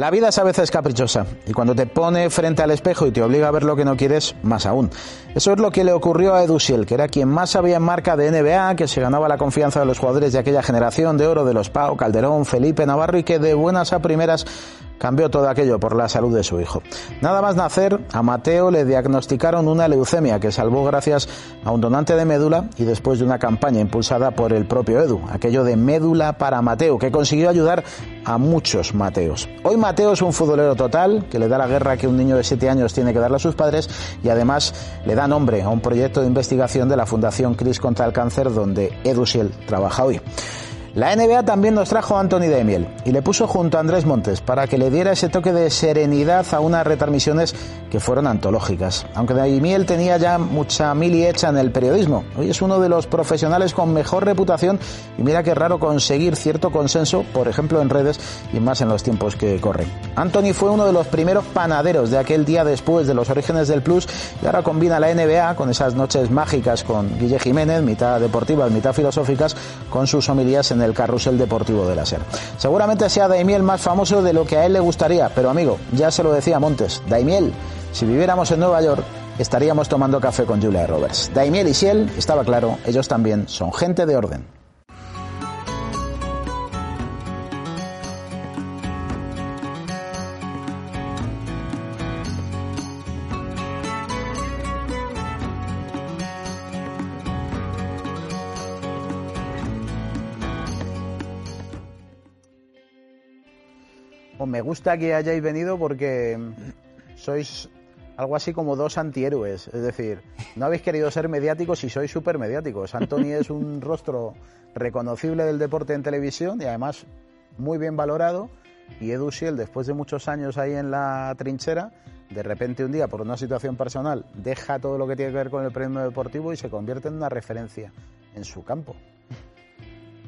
La vida es a veces caprichosa y cuando te pone frente al espejo y te obliga a ver lo que no quieres, más aún. Eso es lo que le ocurrió a Edusiel, que era quien más sabía en marca de NBA, que se ganaba la confianza de los jugadores de aquella generación de oro de los Pau, Calderón, Felipe Navarro y que de buenas a primeras cambió todo aquello por la salud de su hijo. Nada más nacer, a Mateo le diagnosticaron una leucemia que salvó gracias a un donante de médula y después de una campaña impulsada por el propio Edu, aquello de médula para Mateo, que consiguió ayudar a muchos Mateos. Hoy Mateo es un futbolero total que le da la guerra que un niño de 7 años tiene que darle a sus padres y además le da nombre a un proyecto de investigación de la Fundación Cris contra el Cáncer donde Edu Siel trabaja hoy. La NBA también nos trajo a Anthony Daimiel y le puso junto a Andrés Montes para que le diera ese toque de serenidad a unas retransmisiones que fueron antológicas. Aunque Daimiel tenía ya mucha mili hecha en el periodismo, hoy es uno de los profesionales con mejor reputación y mira qué raro conseguir cierto consenso, por ejemplo en redes y más en los tiempos que corren. Anthony fue uno de los primeros panaderos de aquel día después de los orígenes del Plus y ahora combina la NBA con esas noches mágicas con Guille Jiménez, mitad deportivas, mitad filosóficas, con sus homilías en el carrusel deportivo de la SER. Seguramente sea Daimiel más famoso de lo que a él le gustaría, pero amigo, ya se lo decía Montes, Daimiel, si viviéramos en Nueva York, estaríamos tomando café con Julia Roberts. Daimiel y Siel, estaba claro, ellos también son gente de orden. Me gusta que hayáis venido porque sois algo así como dos antihéroes. Es decir, no habéis querido ser mediáticos y sois súper mediáticos. Anthony es un rostro reconocible del deporte en televisión y además muy bien valorado. Y Edu después de muchos años ahí en la trinchera, de repente un día, por una situación personal, deja todo lo que tiene que ver con el premio deportivo y se convierte en una referencia en su campo.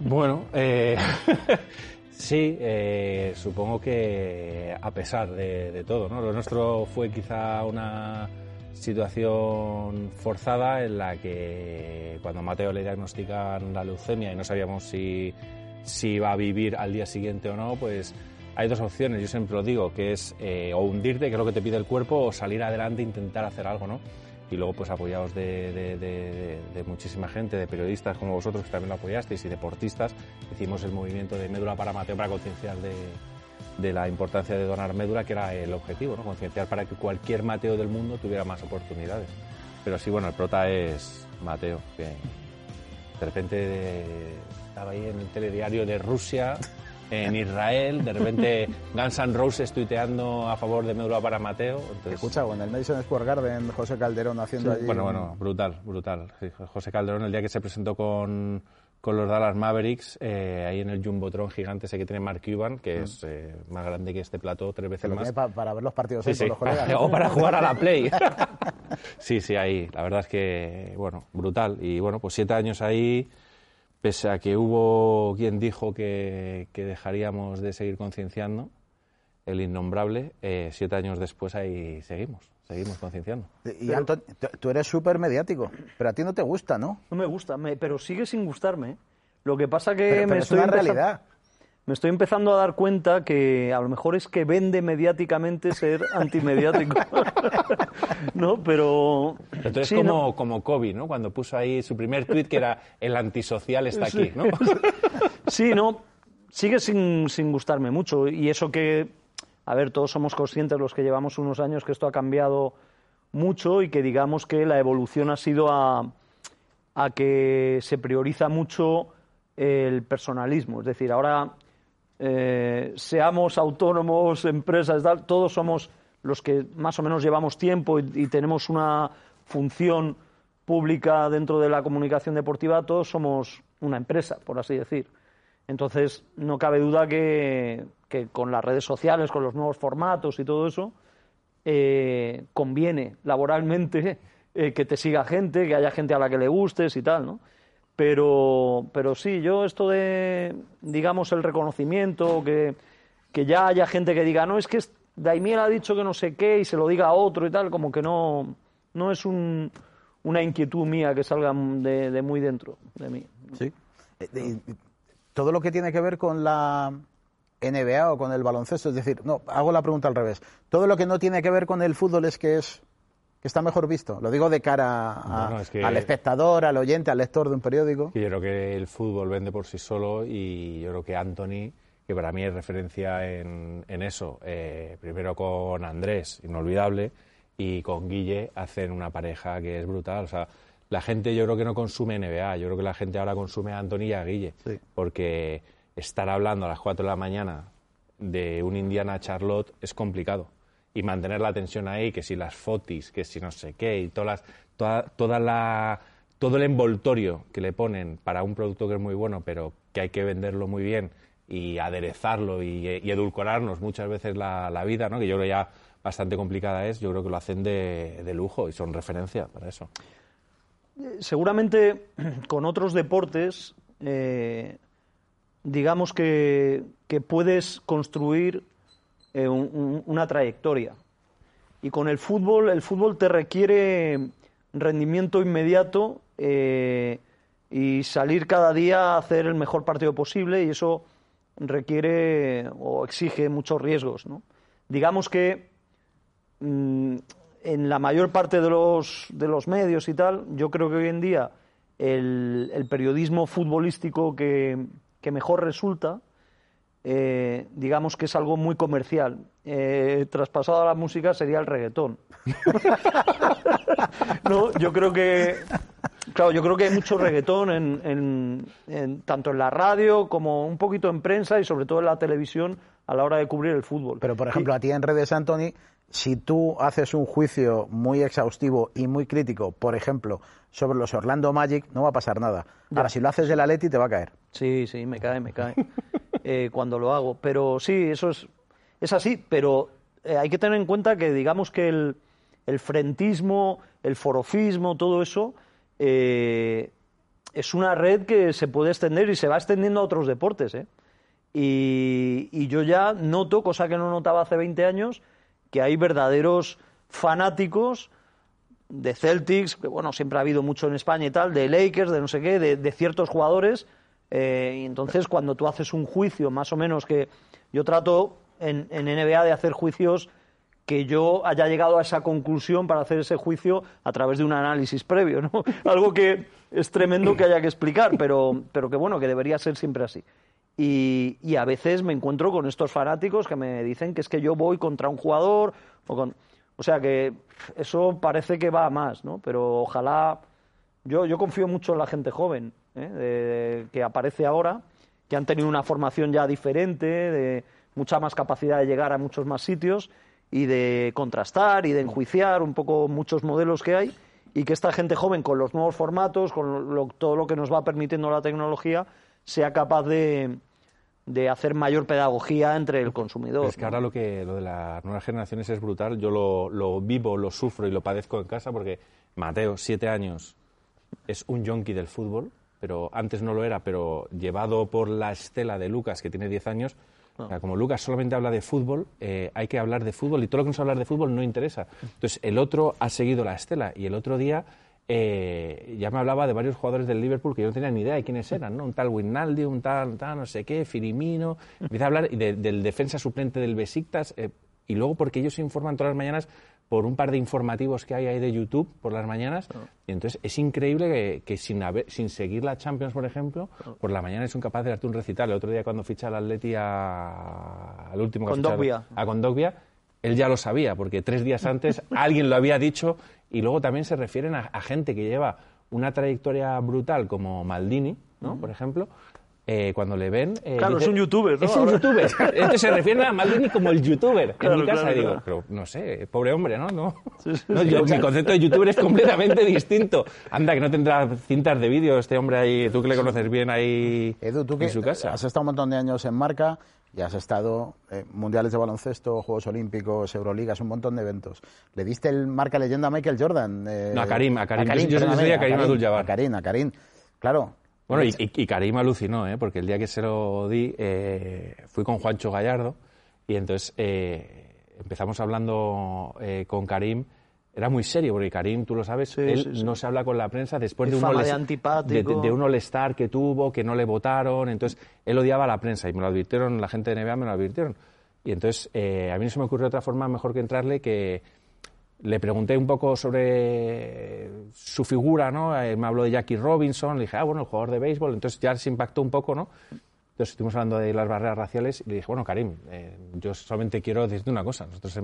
Bueno, eh, Sí, eh, supongo que a pesar de, todo, ¿no? Lo nuestro fue quizá una situación forzada en la que cuando a Mateo le diagnostican la leucemia y no sabíamos si, si iba a vivir al día siguiente o no, pues hay dos opciones, yo siempre lo digo, que es eh, o hundirte, que es lo que te pide el cuerpo, o salir adelante e intentar hacer algo, ¿no? Y luego pues apoyados de, muchísima gente, de periodistas como vosotros que también lo apoyasteis y deportistas, hicimos el movimiento de médula para Mateo para concienciar de, la importancia de donar médula, que era el objetivo, ¿no? concienciar para que cualquier Mateo del mundo tuviera más oportunidades. Pero sí, bueno, el prota es Mateo, que de repente estaba ahí en el telediario de Rusia en Israel, de repente Guns N' Roses tuiteando a favor de Médula para Mateo. Entonces... Escucha, en el Madison Square Garden, José Calderón haciendo allí... Bueno, bueno, brutal, brutal. José Calderón, el día que se presentó con, con los Dallas Mavericks, eh, ahí en el Jumbotron gigante ese que tiene Mark Cuban, que mm. es eh, más grande que este plató, tres veces más. para ver los partidos sí, con los colegas. o para jugar a la Play. sí, sí, ahí. La verdad es que, bueno, brutal. Y bueno, pues siete años ahí pese a que hubo quien dijo que, dejaríamos de seguir concienciando, el innombrable, eh, siete años después ahí seguimos, seguimos concienciando. Y Anton, tú eres súper mediático, pero a ti no te gusta, ¿no? No me gusta, pero sigue sin gustarme. Lo que pasa que pero, me es una realidad me estoy empezando a dar cuenta que a lo mejor es que vende mediáticamente ser antimediático. ¿No? Pero. Entonces, como, como Kobe, ¿no? Cuando puso ahí su primer tweet que era el antisocial está aquí, ¿no? sí, no. Sigue sin, sin gustarme mucho. Y eso que. A ver, todos somos conscientes, los que llevamos unos años, que esto ha cambiado mucho y que digamos que la evolución ha sido a, a que se prioriza mucho el personalismo. Es decir, ahora eh, seamos autónomos, empresas, todos somos los que más o menos llevamos tiempo y, tenemos una función pública dentro de la comunicación deportiva, todos somos una empresa, por así decir. Entonces, no cabe duda que, con las redes sociales, con los nuevos formatos y todo eso, eh, conviene laboralmente eh, que te siga gente, que haya gente a la que le gustes y tal, ¿no? Pero, pero sí, yo esto de, digamos, el reconocimiento, que, que ya haya gente que diga, no, es que Daimiel ha dicho que no sé qué y se lo diga a otro y tal, como que no, no es un, una inquietud mía que salga de, de muy dentro de mí. Sí. Eh, todo lo que tiene que ver con la NBA o con el baloncesto? Es decir, no, hago la pregunta al revés. Todo lo que no tiene que ver con el fútbol es que es que está mejor visto. Lo digo de cara al espectador, al oyente, al lector de un periódico. Yo creo que el fútbol vende por sí solo y yo creo que Anthony, que para mí es referencia en, eso, eh, primero con Andrés, inolvidable, y con Guille hacen una pareja que es brutal. O sea, la gente yo creo que no consume NBA, yo creo que la gente ahora consume a Anthony y a Guille, porque estar hablando a las 4 de la mañana de un Indiana Charlotte es complicado y mantener la tensión ahí, que si las fotis, que si no sé qué, y todas toda, toda la, todo el envoltorio que le ponen para un producto que es muy bueno, pero que hay que venderlo muy bien y aderezarlo y, edulcorarnos muchas veces la, la, vida, ¿no? que yo creo ya bastante complicada es, yo creo que lo hacen de, de lujo y son referencia para eso. Seguramente con otros deportes, eh, digamos que, que puedes construir eh, una trayectoria. Y con el fútbol, el fútbol te requiere rendimiento inmediato eh, y salir cada día a hacer el mejor partido posible y eso requiere o exige muchos riesgos. Digamos que mm, en la mayor parte de los, de los medios y tal, yo creo que hoy en día el, el periodismo futbolístico que, que mejor resulta eh, digamos que es algo muy comercial. Eh, traspasado a la música sería el reggaetón. no, yo creo que claro, yo creo que hay mucho reggaetón en, tanto en la radio como un poquito en prensa y sobre todo en la televisión a la hora de cubrir el fútbol. Pero por ejemplo, a ti en redes, Anthony, si tú haces un juicio muy exhaustivo y muy crítico, por ejemplo, sobre los Orlando Magic, no va a pasar nada. Ahora, si lo haces del Atleti, te va a caer. Sí, sí, me cae, me cae. Eh, cuando lo hago. Pero sí, eso es, es así, pero eh, hay que tener en cuenta que digamos que el, el frentismo, el forofismo, todo eso, eh, es una red que se puede extender y se va extendiendo a otros deportes. Y, y, yo ya noto, cosa que no notaba hace 20 años, que hay verdaderos fanáticos de Celtics, que bueno, siempre ha habido mucho en España y tal, de Lakers, de no sé qué, de ciertos jugadores eh, entonces, cuando tú haces un juicio, más o menos que yo trato en, NBA de hacer juicios que yo haya llegado a esa conclusión para hacer ese juicio a través de un análisis previo, ¿no? Algo que es tremendo que haya que explicar, pero, pero que bueno, que debería ser siempre así. Y, y, a veces me encuentro con estos fanáticos que me dicen que es que yo voy contra un jugador, o, con, o sea que eso parece que va a más, ¿no? Pero ojalá, yo, yo confío mucho en la gente joven ¿eh? que aparece ahora, que han tenido una formación ya diferente, de mucha más capacidad de llegar a muchos más sitios y de contrastar y de enjuiciar un poco muchos modelos que hay y que esta gente joven con los nuevos formatos, con todo lo que nos va permitiendo la tecnología, sea capaz de, de hacer mayor pedagogía entre el consumidor. Es que ahora lo que lo de las nuevas generaciones es brutal. Yo lo, lo, vivo, lo sufro y lo padezco en casa porque Mateo, siete años, es un yonki del fútbol pero antes no lo era, pero llevado por la estela de Lucas, que tiene 10 años, ah. como Lucas solamente habla de fútbol, eh, hay que hablar de fútbol y todo lo que no se hablar de fútbol no interesa. Entonces, el otro ha seguido la estela y el otro día eh, ya me hablaba de varios jugadores del Liverpool que yo no tenía ni idea de quiénes eran, ¿no? Un tal Winaldi, un tal, tal no sé qué, Firimino. Empieza a hablar del defensa suplente del Besiktas eh, y luego porque ellos se informan todas las mañanas por un par de informativos que hay ahí de YouTube por las mañanas. Y entonces es increíble que, sin, sin seguir la Champions, por ejemplo, por la mañana son capaces de darte un recital. El otro día cuando ficha el Atleti al último Condogbia. a Condogbia, él ya lo sabía, porque tres días antes alguien lo había dicho y luego también se refieren a, gente que lleva una trayectoria brutal como Maldini, ¿no? Por ejemplo, eh, cuando le ven. Eh, claro, es un youtuber, ¿no? Es un youtuber. Entonces se refiere a Maldini como el youtuber. en mi casa digo, pero no sé, pobre hombre, ¿no? no, mi concepto de youtuber es completamente distinto. Anda, que no tendrá cintas de vídeo este hombre ahí, tú que le conoces bien ahí Edu, tú en su casa. Has estado un montón de años en marca y has estado eh, mundiales de baloncesto, Juegos Olímpicos, Euroligas, un montón de eventos. ¿Le diste el marca leyenda a Michael Jordan? no, a Karim, a Karim. A Karim, yo, yo, a Karim Abdul-Jabbar. A Karim, a Karim. Claro, bueno, y, y, Karim alucinó, ¿eh? porque el día que se lo di eh, fui con Juancho Gallardo y entonces eh, empezamos hablando eh, con Karim era muy serio, porque Karim, tú lo sabes, Sí, él sí, sí. no se habla con la prensa después de de de- de un all-star que tuvo, que no le votaron, entonces él odiaba a la prensa y me lo advirtieron, la gente de NBA me lo advirtieron. Y entonces eh, a mí no se me ocurrió otra forma mejor que entrarle que le pregunté un poco sobre su figura, ¿no? Eh, me habló de Jackie Robinson, le dije, ah, bueno, el jugador de béisbol, entonces ya se impactó un poco, ¿no? Entonces estuvimos hablando de las barreras raciales y le dije, bueno, Karim, eh, yo solamente quiero decirte una cosa. Nosotros,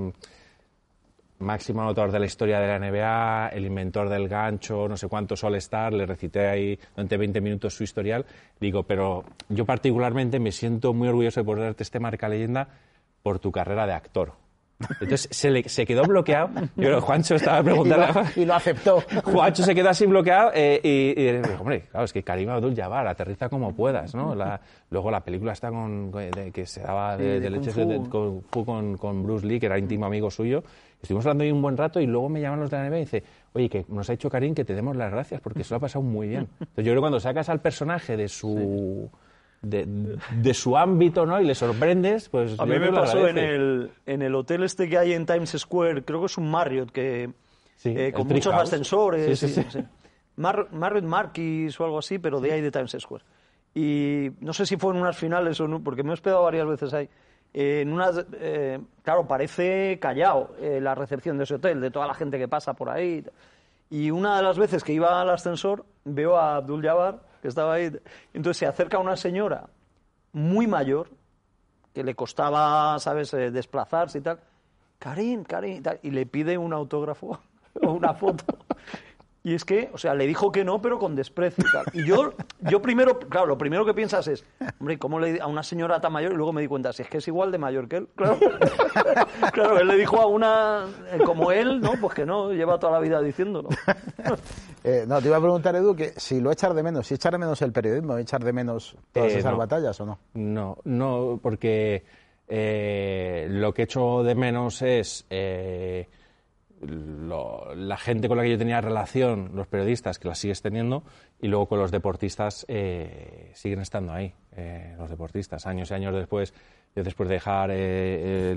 máximo anotador de la historia de la NBA, el inventor del gancho, no sé cuántos All-Star, le recité ahí durante 20 minutos su historial. Digo, pero yo particularmente me siento muy orgulloso de poder darte este marca leyenda por tu carrera de actor. Entonces se, le, se quedó bloqueado. Yo creo Juancho estaba Y preguntando. lo, y lo aceptó. Juancho se quedó así bloqueado eh, y, y dijo, hombre, claro, es que Karim Abdul-Jabbar, aterriza como puedas, ¿no? La- luego la película está con, de- que se daba de, Sí, de leches con, con, con Bruce Lee, que era íntimo amigo suyo. Estuvimos hablando ahí un buen rato y luego me llaman los de la NBA y dice, oye, que nos ha dicho Karim que te demos las gracias porque se lo ha pasado muy bien. Entonces yo creo que cuando sacas al personaje de su... De, de su ámbito, ¿no? Y le sorprendes, pues A mí me pasó en el, en el hotel este que hay en Times Square, creo que es un Marriott, que Sí, eh, con muchos House. ascensores. Sí, sí, y- sí. Mar- Marriott Marquis o algo así, pero de ahí de Times Square. Y no sé si fue en unas finales o no, porque me he hospedado varias veces ahí. Eh, en unas, eh, claro, parece callado la recepción de ese hotel, de toda la gente que pasa por ahí. Y una de las veces que iba al ascensor, veo a Abdul Jabbar, que estaba ahí. Entonces se acerca una señora muy mayor, que le costaba, ¿sabes?, eh, desplazarse y tal. Karim, Karim, y, tal, y le pide un autógrafo o una foto. Y es que, o sea, le dijo que no, pero con desprecio y tal. Y yo, yo primero, claro, lo primero que piensas es, hombre, ¿cómo le di- a una señora tan mayor? Y luego me di cuenta, si es que es igual de mayor que él. Claro, claro él le dijo a una eh, como él, ¿no? Pues que no, lleva toda la vida diciéndolo. Eh, no, te iba a preguntar, Edu, que si lo echas de menos, si echas de menos el periodismo, echar de menos todas Eh, esas no. batallas o no. No, no, porque eh, lo que echo de menos es eh, lo- la gente con la que yo tenía relación, los periodistas, que la sigues teniendo, y luego con los deportistas eh, siguen estando ahí, eh, los deportistas. Años y años después, yo después de dejar eh,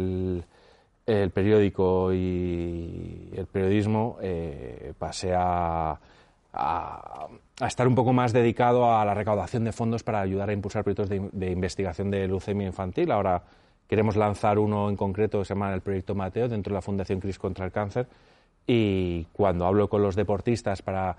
el, periódico y el periodismo, eh, pasé a, a, a estar un poco más dedicado a la recaudación de fondos para ayudar a impulsar proyectos de, de investigación de leucemia infantil. Ahora queremos lanzar uno en concreto que se llama el Proyecto Mateo dentro de la Fundación CRIS contra el Cáncer. Y cuando hablo con los deportistas para,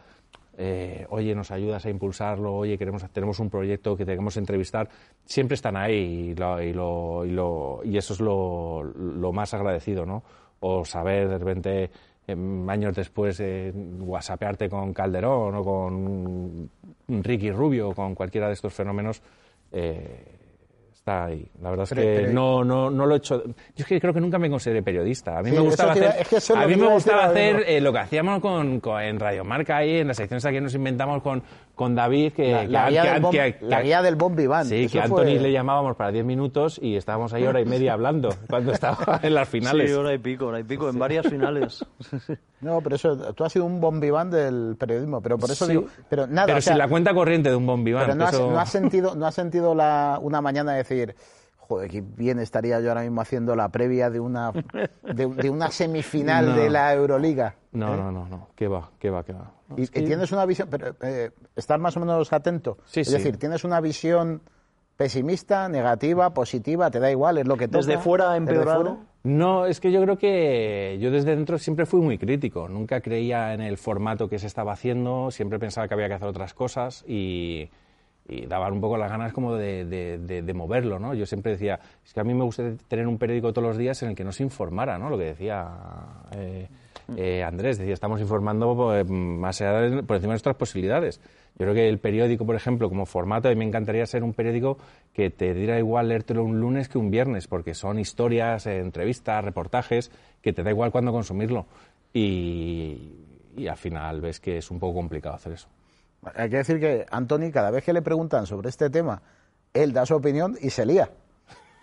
eh, oye, nos ayudas a impulsarlo, oye, queremos, tenemos un proyecto que queremos entrevistar, siempre están ahí y, eso es lo, más agradecido, ¿no? O saber de repente, em, años después, eh, con Calderón o con Ricky Rubio o con cualquiera de estos fenómenos. eh, está ahí. La verdad es que no, no, no lo he hecho. Yo es que creo que nunca me consideré periodista. A mí Sí, me gustaba hacer, es que a lo mí que me gustaba hacer eh, lo que hacíamos con, con- en Radio Marca ahí, en las secciones que nos inventamos con, con David, que, La, que- la guía, que- del Bon- que- la que- guía del Bon Vivant. Sí, que fue- Anthony le llamábamos para 10 minutos y estábamos ahí hora y media hablando cuando estaba en las finales. Sí, hora y pico, hora y pico, en varias finales. No, pero eso, tú has sido un Bon Vivant del periodismo, pero por eso Sí. digo, pero nada, Pero o sea, sin la cuenta corriente de un bombiván. pero no has, eso- no has sentido, no has sentido la, una mañana decir, joder, qué bien estaría yo ahora mismo haciendo la previa de una, de, de una semifinal No. de la Euroliga. No, ¿eh? no, no, no. ¿Qué va? ¿Qué va? ¿Qué va? Y, es que- y tienes una visión, pero eh, estar más o menos atento. Sí, es sí. decir, tienes una visión pesimista, negativa, positiva, te da igual, es lo que toca. Desde fuera desde empeorado. fuera. No, es que yo creo que yo desde dentro siempre fui muy crítico. Nunca creía en el formato que se estaba haciendo, siempre pensaba que había que hacer otras cosas y, y daban un poco las ganas como de, de- moverlo, ¿no? Yo siempre decía, es que a mí me gusta tener un periódico todos los días en el que no se informara, ¿no? Lo que decía eh, eh, Andrés, decía, estamos informando pues, más allá por encima de nuestras posibilidades. Yo creo que el periódico, por ejemplo, como formato, a mí me encantaría ser un periódico que te diera igual leértelo un lunes que un viernes, porque son historias, eh, entrevistas, reportajes, que te da igual cuándo consumirlo. Y al final ves que es un poco complicado hacer eso. Hay que decir que Anthony, cada vez que le preguntan sobre este tema, él da su opinión y se lía.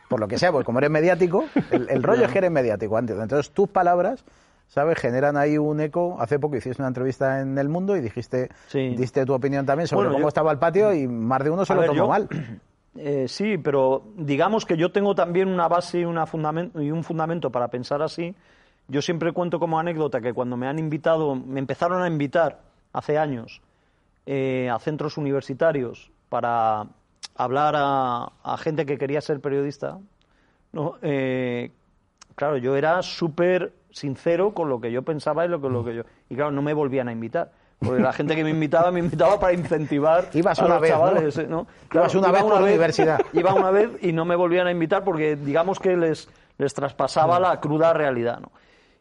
Por lo que sea, pues como eres mediático, el, el rollo es que eres mediático antes. Entonces tus palabras, ¿sabes? Generan ahí un eco. Hace poco hiciste una entrevista en El Mundo y dijiste, Sí. diste tu opinión también sobre Bueno, cómo yo- estaba el patio y más de uno se A lo ver, tomó yo- mal. Eh, sí, pero digamos que yo tengo también una base y, una y un fundamento para pensar así, yo siempre cuento como anécdota que cuando me han invitado, me empezaron a invitar hace años eh, a centros universitarios para hablar a, a gente que quería ser periodista, ¿no? Eh, claro, yo era súper sincero con lo que yo pensaba y lo que, lo que yo... Y claro, no me volvían a invitar. Porque la gente que me invitaba, me invitaba para incentivar Ibas a una los vez, chavales. ¿eh? ¿no? Ibas una vez por la universidad. Iba una vez y no me volvían a invitar porque digamos que les, les traspasaba la cruda realidad. ¿no?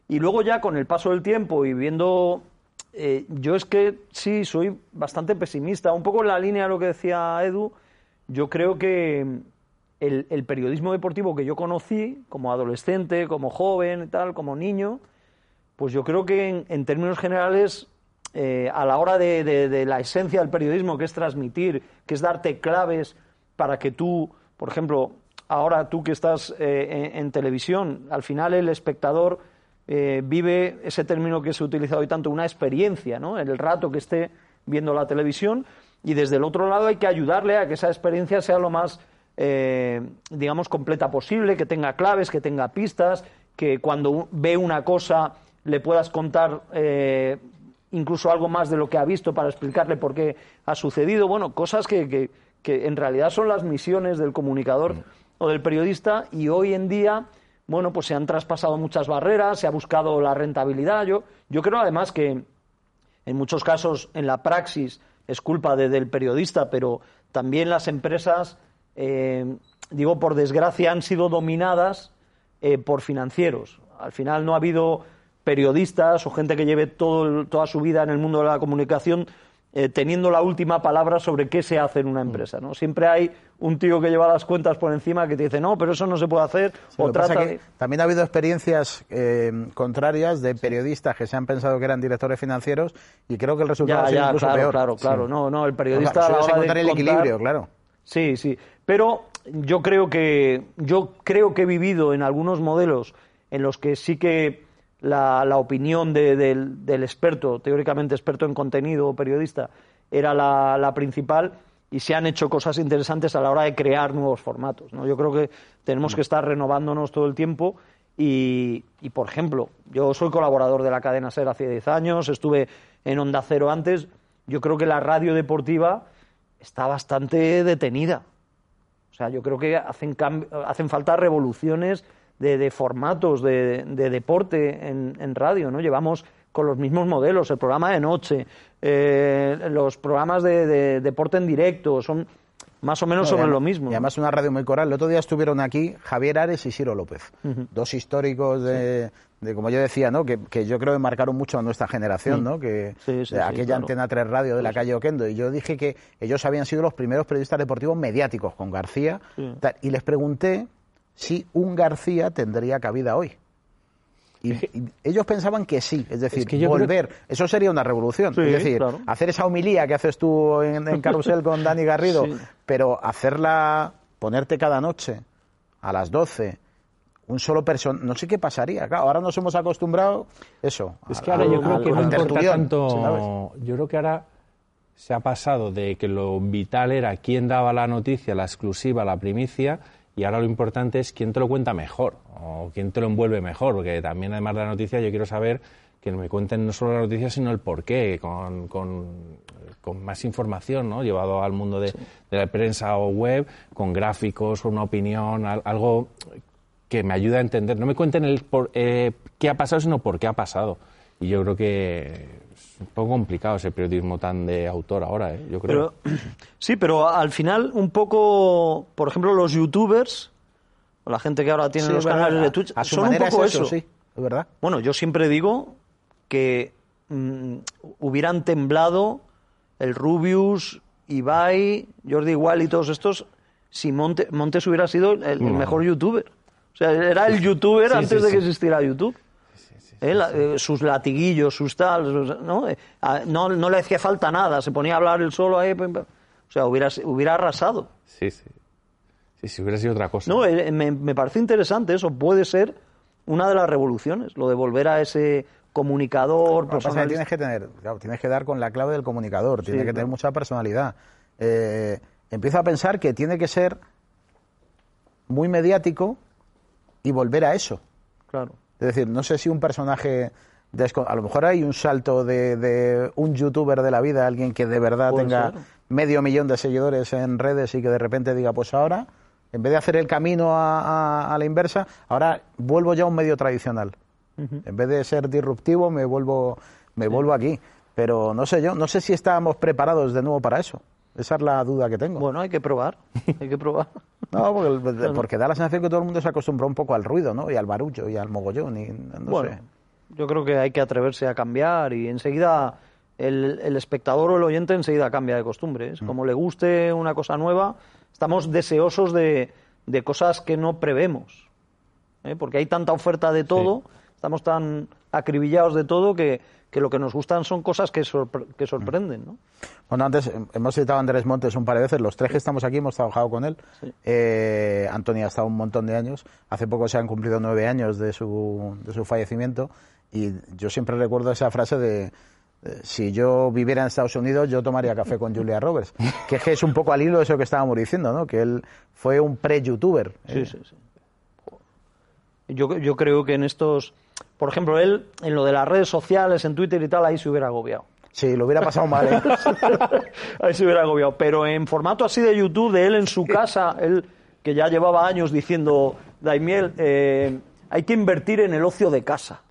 Y luego ya con el paso del tiempo y viendo... eh, yo es que sí, soy bastante pesimista. Un poco en la línea de lo que decía Edu, yo creo que el, periodismo deportivo que yo conocí como adolescente, como joven y tal, como niño, pues yo creo que en, en términos generales, eh, a la hora de, la esencia del periodismo, que es transmitir, que es darte claves para que tú, por ejemplo, ahora tú que estás eh, en televisión, al final el espectador eh, vive ese término que se ha utilizado hoy tanto, una experiencia, ¿no? El rato que esté viendo la televisión y desde el otro lado hay que ayudarle a que esa experiencia sea lo más, eh, digamos, completa posible, que tenga claves, que tenga pistas, que cuando ve una cosa le puedas contar eh, incluso algo más de lo que ha visto para explicarle por qué ha sucedido. Bueno, cosas que, que- que en realidad son las misiones del comunicador o del periodista y hoy en día, bueno, pues se han traspasado muchas barreras, se ha buscado la rentabilidad. Yo, yo creo además que en muchos casos en la praxis es culpa de- del periodista, pero también las empresas, eh, digo por desgracia, han sido dominadas eh, por financieros. Al final no ha habido periodistas o gente que lleve todo toda su vida en el mundo de la comunicación eh, teniendo la última palabra sobre qué se hace en una empresa. ¿no? Siempre hay un tío que lleva las cuentas por encima que te dice, no, pero eso no se puede hacer, o trata de... También ha habido experiencias eh, contrarias de periodistas que se han pensado que eran directores financieros y creo que el resultado ya, incluso claro, peor. claro, claro. Sí. No, no, el periodista a la hora de encontrar el contar- equilibrio, claro. Sí, sí. Pero yo creo que yo creo que he vivido en algunos modelos en los que sí que la, opinión de- del, experto, teóricamente experto en contenido o periodista, era la, principal y se han hecho cosas interesantes a la hora de crear nuevos formatos. ¿no? Yo creo que tenemos que estar renovándonos todo el tiempo y, y, por ejemplo, yo soy colaborador de la cadena SER hace 10 años, estuve en Onda Cero antes, yo creo que la radio deportiva está bastante detenida. O sea, yo creo que hacen, hacen falta revoluciones de, de formatos de, de deporte en, en radio, ¿no? Llevamos con los mismos modelos, el programa de noche, eh, los programas de, de deporte en directo, son más o menos No, y sobre además- lo mismo. Y además una radio muy coral. El otro día estuvieron aquí Javier Ares y Ciro López, dos históricos de, de, como yo decía, ¿no? Que, que yo creo que marcaron mucho a nuestra generación, ¿no? Que Sí, sí, de sí, aquella claro. antena 3 radio de la calle Oquendo. Y yo dije que ellos habían sido los primeros periodistas deportivos mediáticos con García. Tal, y les pregunté si un García tendría cabida hoy. Y, y ellos pensaban que sí, es decir, que creo- volver, eso sería una revolución. Sí, es decir, claro. hacer esa homilía que haces tú en, en Carrusel con Dani Garrido, Sí. pero hacerla, ponerte cada noche a las 12, un solo persona, no sé qué pasaría. Claro, ahora nos hemos acostumbrado, eso. Es a- que ahora yo a- creo que no importa tanto. ¿sabes? Yo creo que ahora se ha pasado de que lo vital era quién daba la noticia, la exclusiva, la primicia, y ahora lo importante es quién te lo cuenta mejor o quién te lo envuelve mejor, porque también además de la noticia yo quiero saber que me cuenten no solo la noticia, sino el porqué, con, con, con más información, ¿no? Llevado al mundo de, de la prensa o web, con gráficos, una opinión, al- algo que me ayude a entender. No me cuenten el por, eh, qué ha pasado, sino por qué ha pasado. Y yo creo que es un poco complicado ese periodismo tan de autor ahora, ¿eh? Yo creo. Pero, sí, pero al final un poco, por ejemplo, los youtubers, o la gente que ahora tiene Sí, los verdad, canales de Twitch, a su son un poco es eso, eso. sí, es verdad. Bueno, yo siempre digo que mm, hubieran temblado el Rubius, Ibai, Jordi Igual y todos estos si Monte- Montes hubiera sido el, el mejor youtuber. O sea, era el youtuber Sí, antes sí, de que existiera YouTube. Eh, la- eh, sus latiguillos, sus tal, sus- ¿no? Eh, no, no le hacía falta nada, se ponía a hablar él solo ahí, pim, pim. o sea, hubiera, hubiera arrasado. Sí, sí. Sí, si hubiera sido otra cosa. No, eh, me, me parece interesante eso, puede ser una de las revoluciones, lo de volver a ese comunicador, Lo que pasa es que personalista. tienes que tener, claro, tienes que dar con la clave del comunicador, tiene que tener mucha personalidad. Eh, empiezo a pensar que tiene que ser muy mediático y volver a eso. Claro. Es decir, no sé si un personaje... A lo mejor hay un salto de, de un youtuber de la vida, alguien que de verdad tenga ser. medio millón de seguidores en redes y que de repente diga, pues ahora, en vez de hacer el camino a, a- a la inversa, ahora vuelvo ya a un medio tradicional. En vez de ser disruptivo, me vuelvo, me vuelvo aquí. Pero no sé yo, no sé si estábamos preparados de nuevo para eso. Esa es la duda que tengo. Bueno, hay que probar, hay que probar. No, porque, porque da la sensación que todo el mundo se acostumbró un poco al ruido, ¿no? Y al barullo y al mogollón y no bueno, sé. yo creo que hay que atreverse a cambiar y enseguida el, el espectador o el oyente enseguida cambia de costumbres. Como le guste una cosa nueva, estamos deseosos de, de cosas que no prevemos. ¿eh? Porque hay tanta oferta de todo, estamos tan acribillados de todo que, que lo que nos gustan son cosas que, sorpre- que sorprenden. ¿no? Bueno, antes eh, hemos citado a Andrés Montes un par de veces, los tres que estamos aquí hemos trabajado con él. Eh, Antonio ha estado un montón de años, hace poco se han cumplido nueve años de su, de su fallecimiento y yo siempre recuerdo esa frase de eh, si yo viviera en Estados Unidos yo tomaría café con Julia Roberts, que es que es un poco al hilo de eso que estábamos diciendo, ¿no? que él fue un pre-youtuber. Sí, sí, sí. Yo, yo creo que en estos, por ejemplo, él en lo de las redes sociales, en Twitter y tal, ahí se hubiera agobiado. Sí, lo hubiera pasado mal. ¿eh? ahí se hubiera agobiado. Pero en formato así de YouTube, de él en su casa, él que ya llevaba años diciendo, Daimiel, eh, hay que invertir en el ocio de casa.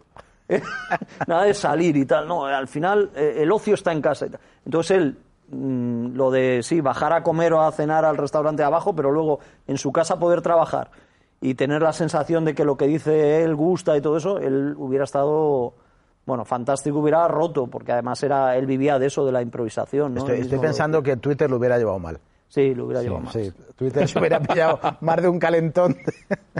Nada de salir y tal. No, al final eh, el ocio está en casa. y tal. Entonces él, mm, lo de, sí, bajar a comer o a cenar al restaurante de abajo, pero luego en su casa poder trabajar y tener la sensación de que lo que dice él gusta y todo eso, él hubiera estado, bueno, fantástico, hubiera roto, porque además era, él vivía de eso, de la improvisación. ¿no? Estoy, pensando que Twitter lo hubiera llevado mal. Sí, lo hubiera llevado más. Sí, Twitter se hubiera pillado más de un calentón.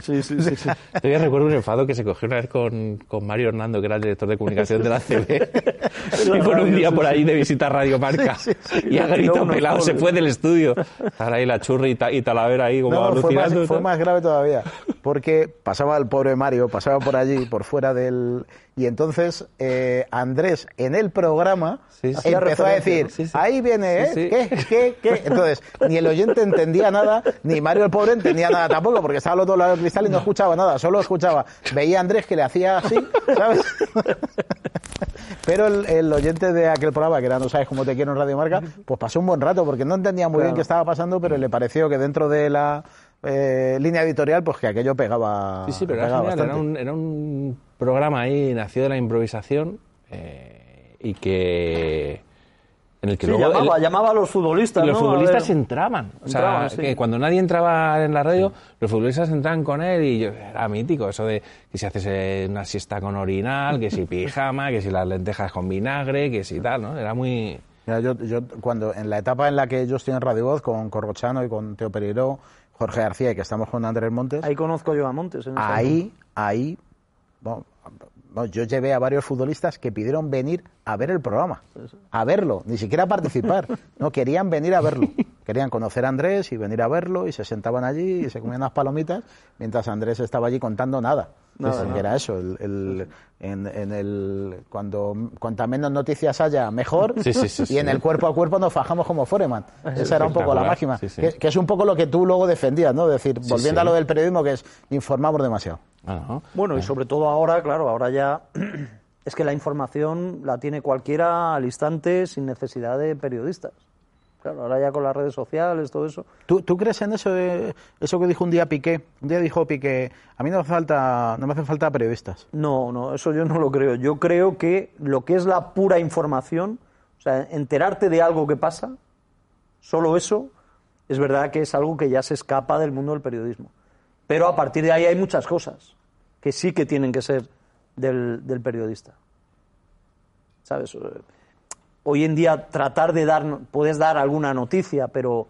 Sí, sí, sí. sí. Todavía recuerdo un enfado que se cogió una vez con, con Mario Hernando, que era el director de comunicación de la CB. y por un día por ahí de visita a Radio Marca. Y a grito unos pelado se goles. fue del estudio. Ahora ahí la churri y, Ta- y Talavera ahí como No, fue más, alucinando. fue tal. más grave todavía, porque pasaba el pobre Mario, pasaba por allí, por fuera del... Y entonces eh, Andrés en el programa Sí, sí. empezó a decir, ¿no? Sí, sí. ahí viene, ¿eh? Sí, sí. ¿Qué? ¿Qué? ¿Qué? Entonces, ni el oyente entendía nada, ni Mario el pobre entendía nada tampoco, porque estaba al otro lado del cristal y no escuchaba nada, solo escuchaba. Veía a Andrés que le hacía así, ¿sabes? Pero el, el oyente de aquel programa, que era No sabes cómo te quiero en Radio Marca, pues pasó un buen rato, porque no entendía muy bien qué estaba pasando, pero le pareció que dentro de la eh, línea editorial, pues que aquello pegaba. Sí, sí, pero era genial. Era un, era un programa ahí, nació de la improvisación eh, y que. En el que Sí, luego. llamaba, el- llamaba a los futbolistas. y los futbolistas ver. entraban. O sea, Entraban, sí. que cuando nadie entraba en la radio, los futbolistas entraban con él y yo, era mítico eso de que si haces eh, una siesta con orinal, que si pijama, que si las lentejas con vinagre, que si tal, ¿no? Era muy... Mira, yo, yo cuando en la etapa en la que yo estoy en Radio Voz con Corrochano y con Teo Pereiro, Jorge García y que estamos con Andrés Montes, Ahí conozco yo a Montes. en ahí, ahí, bueno, no, yo llevé a varios futbolistas que pidieron venir a ver el programa, a verlo, ni siquiera a participar, no querían venir a verlo, querían conocer a Andrés y venir a verlo y se sentaban allí y se comían unas palomitas mientras Andrés estaba allí contando nada. Nada, Que nada. era eso, el, el- en, en el, cuando cuanta menos noticias haya, mejor, Sí, sí, sí, y sí. en el cuerpo a cuerpo nos fajamos como Foreman. Esa era un poco la máxima, sí, sí. Que, que es un poco lo que tú luego defendías, ¿no? Es decir, Sí, volviendo sí. a lo del periodismo, que es informamos demasiado. Ah, ¿no? Bueno, y sobre todo ahora, claro, ahora ya es que la información la tiene cualquiera al instante sin necesidad de periodistas. Claro, ahora ya con las redes sociales, todo eso. ¿Tú, tú crees en eso de, eso que dijo un día Piqué? Un día dijo Piqué, a mí no me hace falta, no me hacen falta periodistas. No, no, eso yo no lo creo. Yo creo que lo que es la pura información, o sea, enterarte de algo que pasa, solo eso, es verdad que es algo que ya se escapa del mundo del periodismo. Pero a partir de ahí hay muchas cosas que sí que tienen que ser del, del periodista. ¿Sabes? Hoy en día tratar de dar, puedes dar alguna noticia, pero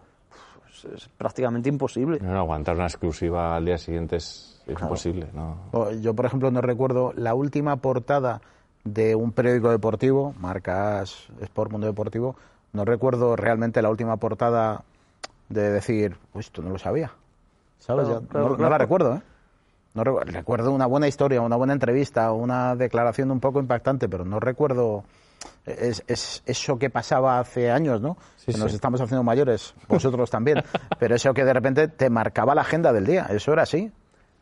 es, es prácticamente imposible. No, no, aguantar una exclusiva al día siguiente es, es imposible, ¿no? Yo, por ejemplo, no recuerdo la última portada de un periódico deportivo, marcas Sport Mundo Deportivo, no recuerdo realmente la última portada de decir, pues esto no lo sabía. ¿Sabes? Claro, claro, no, no la recuerdo, ¿eh? No recu- recuerdo una buena historia, una buena entrevista, una declaración un poco impactante, pero no recuerdo es, es eso que pasaba hace años, ¿no? Sí, que nos sí. estamos haciendo mayores, vosotros también, pero eso que de repente te marcaba la agenda del día, eso era así.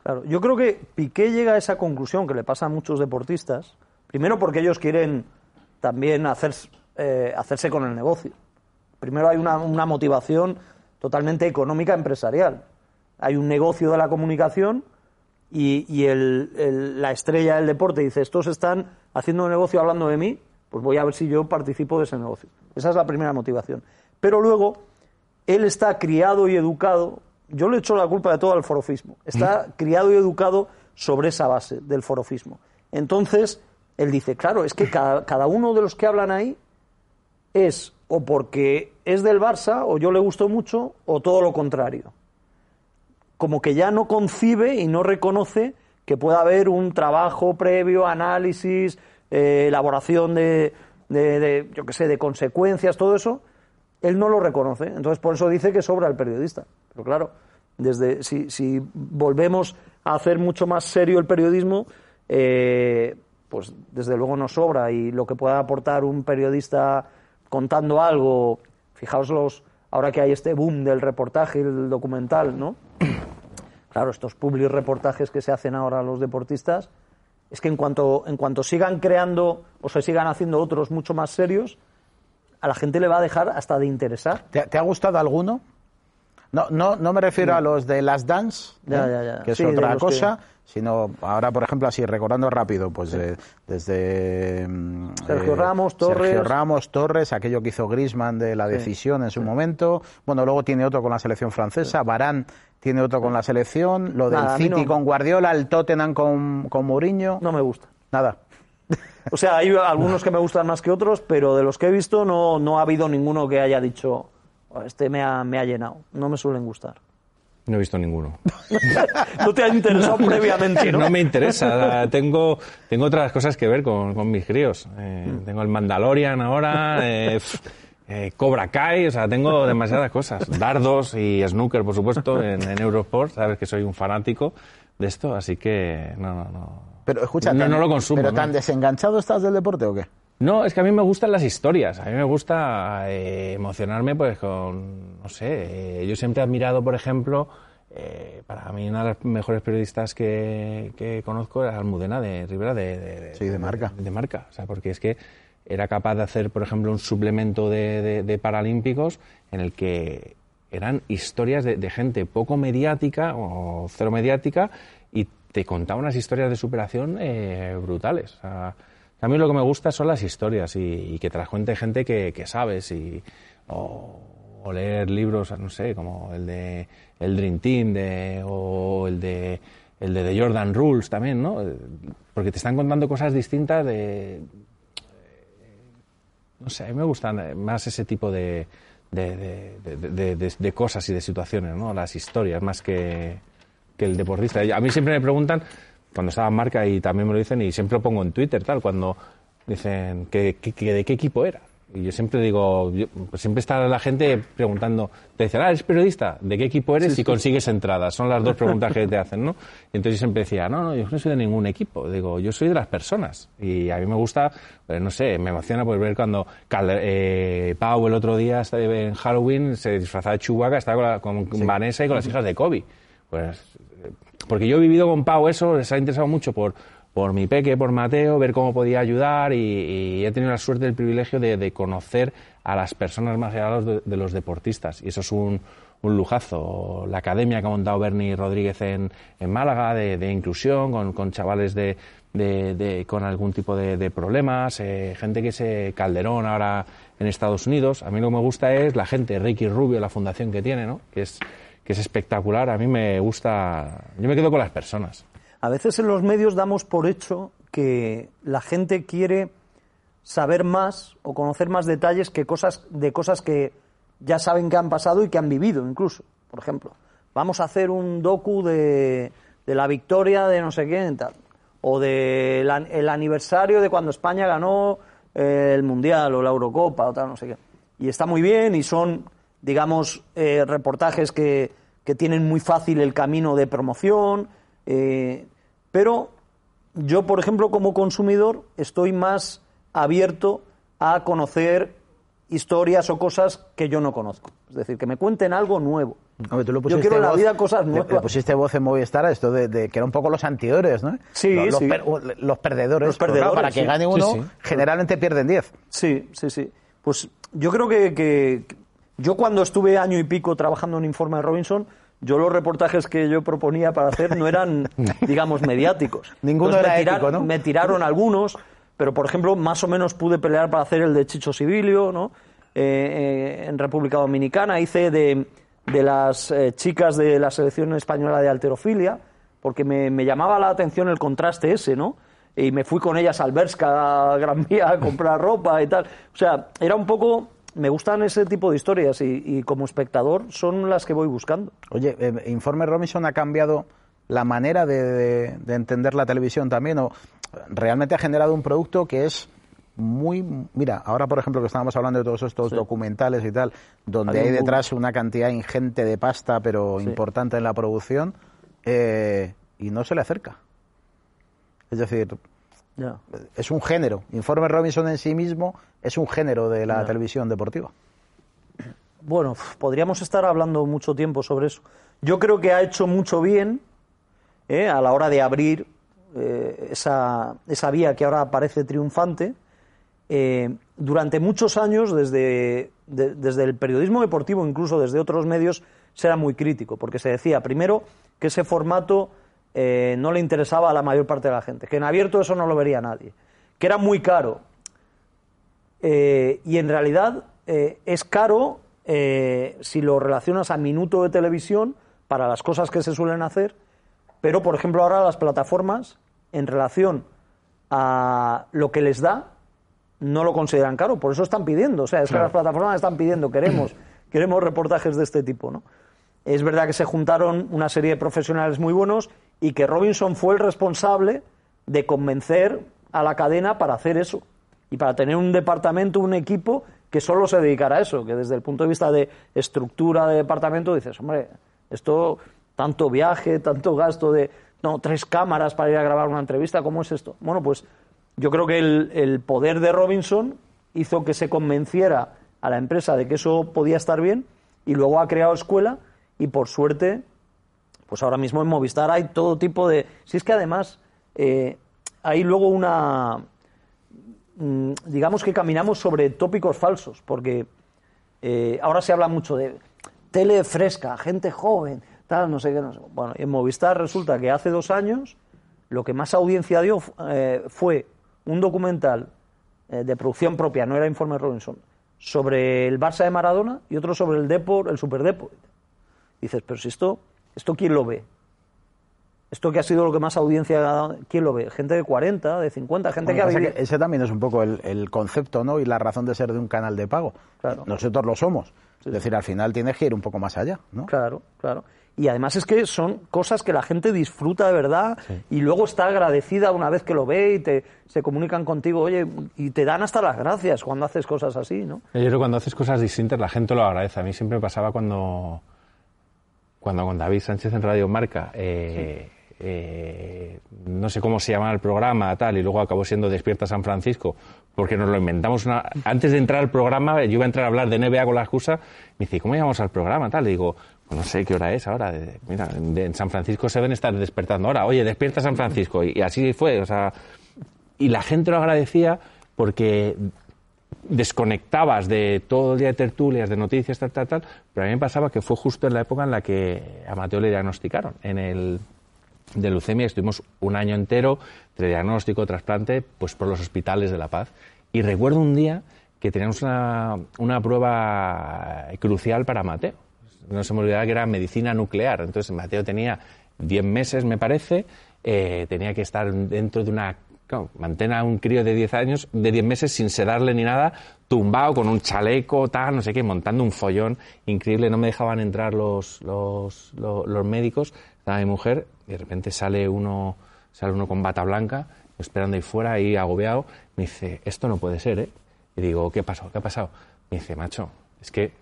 Claro, yo creo que Piqué llega a esa conclusión que le pasa a muchos deportistas, primero porque ellos quieren también hacer, eh, hacerse con el negocio. Primero hay una, una motivación totalmente económica empresarial. Hay un negocio de la comunicación y, y el- el- la estrella del deporte dice, estos están haciendo un negocio hablando de mí, pues voy a ver si yo participo de ese negocio. Esa es la primera motivación. Pero luego, él está criado y educado, yo le echo la culpa de todo al forofismo, está criado y educado sobre esa base del forofismo. Entonces, él dice, claro, es que cada, cada uno de los que hablan ahí es o porque es del Barça o yo le gusto mucho o todo lo contrario. Como que ya no concibe y no reconoce que pueda haber un trabajo previo, análisis, eh, elaboración de, de, yo qué sé, de consecuencias, todo eso, él no lo reconoce. Entonces, por eso dice que sobra el periodista. Pero claro, desde, si, si volvemos a hacer mucho más serio el periodismo, eh, pues desde luego nos sobra. Y lo que pueda aportar un periodista contando algo, fijaos los, ahora que hay este boom del reportaje y el documental, ¿no? Claro, estos public reportajes que se hacen ahora a los deportistas, es que en cuanto, en cuanto sigan creando o se sigan haciendo otros mucho más serios, a la gente le va a dejar hasta de interesar. ¿Te, te ha gustado alguno? No, no, no me refiero a los de las dance, Ya, ¿eh? ya, ya. que es Sí, otra cosa, sino ahora, por ejemplo, así recordando rápido, pues eh, desde mm, Sergio Ramos, Sergio Torres. Ramos, Torres, aquello que hizo Griezmann de la decisión en su momento. Bueno, luego tiene otro con la selección francesa, Barán tiene otro con la selección, lo del Nada, City no. con Guardiola, el Tottenham con, con Mourinho, No me gusta. nada. O sea, hay algunos que me gustan más que otros, pero de los que he visto no, no ha habido ninguno que haya dicho, "Oh, este me ha, me ha llenado. No me suelen gustar. No he visto ninguno. No te ha interesado previamente, ¿no? No me interesa. tengo, tengo otras cosas que ver con, con mis críos. Eh, Mm. Tengo el Mandalorian ahora, eh, eh, Cobra Kai, o sea, tengo demasiadas cosas. Dardos y snooker, por supuesto, en, en Eurosport. Sabes que soy un fanático de esto, así que no, no, no. Pero escucha, No, tan- no lo consumo, ¿Pero ¿no? tan desenganchado estás del deporte o qué? No, es que a mí me gustan las historias. A mí me gusta eh, emocionarme, pues, con. No sé. eh, yo siempre he admirado, por ejemplo. eh, para mí, una de las mejores periodistas que, que conozco era Almudena de Rivera de, de, Sí, de Marca. De, Marca. O sea, porque es que era capaz de hacer, por ejemplo, un suplemento de, de- Paralímpicos en el que eran historias de, de gente poco mediática o cero mediática y te contaba unas historias de superación eh, brutales. A mí lo que me gusta son las historias y, que te las cuente gente que, que sabes y, o, o leer libros, no sé, como el de el Dream Team de, o el de el de The Jordan Rules también, ¿no? Porque te están contando cosas distintas de, no sé, a mí me gustan más ese tipo de, de, de- cosas y de situaciones, ¿no? Las historias, más que, que el deportista. A mí siempre me preguntan, cuando estaba en marca y también me lo dicen, y siempre lo pongo en Twitter, tal, cuando dicen que, que- que de qué equipo era. Y yo siempre digo, yo- pues siempre está la gente preguntando, te dicen, ah, ¿eres periodista? ¿De qué equipo eres? y consigues entradas. Son las dos preguntas que te hacen, ¿no? Y entonces yo siempre decía, no, no, yo no soy de ningún equipo. Digo, yo soy de las personas. Y a mí me gusta, pues, no sé, me emociona pues ver cuando Calder- eh, Pau el otro día en Halloween se disfrazaba de Chewbacca, estaba con, la- con Vanessa y con las hijas de Kobe. Pues eh, porque yo he vivido con Pau eso, les ha interesado mucho por, por mi peque, por Mateo, ver cómo podía ayudar y, y he tenido la suerte el privilegio de, de conocer a las personas más allá de, de los deportistas. Y eso es un, un lujazo. La academia que ha montado Bernie Rodríguez en, en Málaga de, de inclusión, con, con chavales de, de- de- con algún tipo de, de problemas, eh, gente que se Calderón ahora en Estados Unidos. A mí lo que me gusta es la gente, Ricky Rubio, la fundación que tiene, ¿no? que es que es espectacular. A mí me gusta, yo me quedo con las personas. A veces en los medios damos por hecho que la gente quiere saber más o conocer más detalles que cosas de cosas que ya saben que han pasado y que han vivido incluso. Por ejemplo, vamos a hacer un docu de, de la victoria de no sé quién tal o del an- el aniversario de cuando España ganó eh, el mundial o la Eurocopa o tal no sé qué. Y está muy bien y son digamos eh, reportajes que, que tienen muy fácil el camino de promoción eh, pero yo, por ejemplo, como consumidor, estoy más abierto a conocer historias o cosas que yo no conozco. Es decir, que me cuenten algo nuevo. Hombre, tú lo Yo quiero en la voz- vida cosas nuevas. Le pusiste voz en Movistar a esto de, de que era un poco los antihéroes, ¿no? Sí, los, los sí. per- los perdedores. Los claro, perdedores, para que gane uno, Sí, sí. generalmente pierden 10. Sí, sí, sí. Pues yo creo que, que- que- yo cuando estuve año y pico trabajando en Informe de Robinson, yo los reportajes que yo proponía para hacer no eran, digamos, mediáticos. Ninguno Entonces, era me, tirar- ético, ¿no? me tiraron algunos, pero por ejemplo, más o menos pude pelear para hacer el de Chicho Sibilio, ¿no? Eh, eh, en República Dominicana hice de, de las eh, chicas de la selección española de alterofilia, porque me, me llamaba la atención el contraste ese, ¿no? Y me fui con ellas al Berska, a Gran Vía, a comprar ropa y tal. O sea, era un poco... Me gustan ese tipo de historias y, y como espectador son las que voy buscando. Oye, eh, Informe Robinson ha cambiado la manera de, de- de entender la televisión también, o realmente ha generado un producto que es muy. Mira, ahora por ejemplo que estábamos hablando de todos estos documentales y tal, donde Hay hay un boom. detrás una cantidad ingente de pasta, pero importante en la producción, eh, y no se le acerca. Es decir, es un género. Informe Robinson en sí mismo es un género de la televisión deportiva. Bueno, podríamos estar hablando mucho tiempo sobre eso. Yo creo que ha hecho mucho bien ¿eh? a la hora de abrir eh, esa, esa vía que ahora parece triunfante. Eh, durante muchos años, desde, de- desde el periodismo deportivo, incluso desde otros medios, se era muy crítico, porque se decía, primero, que ese formato eh, no le interesaba a la mayor parte de la gente, que en abierto eso no lo vería nadie, que era muy caro, eh, y en realidad eh, es caro eh, si lo relacionas a minuto de televisión para las cosas que se suelen hacer, pero por ejemplo ahora las plataformas en relación a lo que les da no lo consideran caro, por eso están pidiendo, o sea, es que las plataformas están pidiendo, queremos, queremos reportajes de este tipo, ¿no? Es verdad que se juntaron una serie de profesionales muy buenos y que Robinson fue el responsable de convencer a la cadena para hacer eso y para tener un departamento, un equipo que solo se dedicara a eso, que desde el punto de vista de estructura de departamento dices, hombre, esto, tanto viaje, tanto gasto de, no, tres cámaras para ir a grabar una entrevista, ¿cómo es esto? Bueno, pues yo creo que el, el poder de Robinson hizo que se convenciera a la empresa de que eso podía estar bien y luego ha creado escuela y por suerte, pues ahora mismo en Movistar hay todo tipo de... Si es que además eh, hay luego una... mm, digamos que caminamos sobre tópicos falsos, porque eh, ahora se habla mucho de tele fresca, gente joven, tal, no sé qué, no sé. Bueno, en Movistar resulta que hace dos años lo que más audiencia dio eh, fue un documental eh, de producción propia, no era Informe Robinson, sobre el Barça de Maradona y otro sobre el Depor, el Super Depor. Dices, pero si esto, ¿esto quién lo ve? Esto que ha sido lo que más audiencia ha dado, ¿quién lo ve? Gente de 40, de 50, gente que ha vivido... que ese también es un poco el, el concepto ¿no? y la razón de ser de un canal de pago. Claro. Nosotros lo somos. Es decir, al final tienes que ir un poco más allá. ¿no? Claro, claro. Y además es que son cosas que la gente disfruta de verdad y luego está agradecida una vez que lo ve y te, se comunican contigo, oye, y te dan hasta las gracias cuando haces cosas así, ¿no? Yo creo que cuando haces cosas distintas la gente lo agradece. A mí siempre me pasaba cuando, cuando con David Sánchez en Radio Marca, eh, eh, no sé cómo se llamaba el programa, tal, y luego acabó siendo Despierta San Francisco, porque nos lo inventamos. Antes de entrar al programa, yo iba a entrar a hablar de NBA con la excusa, me dice, ¿cómo llamamos al programa? Tal, y digo, pues no sé qué hora es ahora. mira, en San Francisco se deben estar despertando ahora. Oye, Despierta San Francisco. Y, y así fue, o sea... Y la gente lo agradecía porque desconectabas de todo el día de tertulias, de noticias, tal, tal, tal, pero a mí me pasaba que fue justo en la época en la que a Mateo le diagnosticaron. En el de leucemia estuvimos un año entero entre diagnóstico, trasplante, pues por los hospitales de La Paz. Y recuerdo un día que teníamos una, una prueba crucial para Mateo. No se me olvidaba que era medicina nuclear. Entonces Mateo tenía 10 meses, me parece, eh, tenía que estar dentro de una claro, a un crío de 10 años, de 10 meses sin sedarle ni nada, tumbado con un chaleco, tal, no sé qué, montando un follón increíble. No me dejaban entrar los, los, los, los médicos. Estaba mi mujer, y de repente sale uno, sale uno con bata blanca, esperando ahí fuera, ahí agobiado. Me dice, esto no puede ser, ¿eh? Y digo, ¿qué pasó? ¿Qué ha pasado? Me dice, macho, es que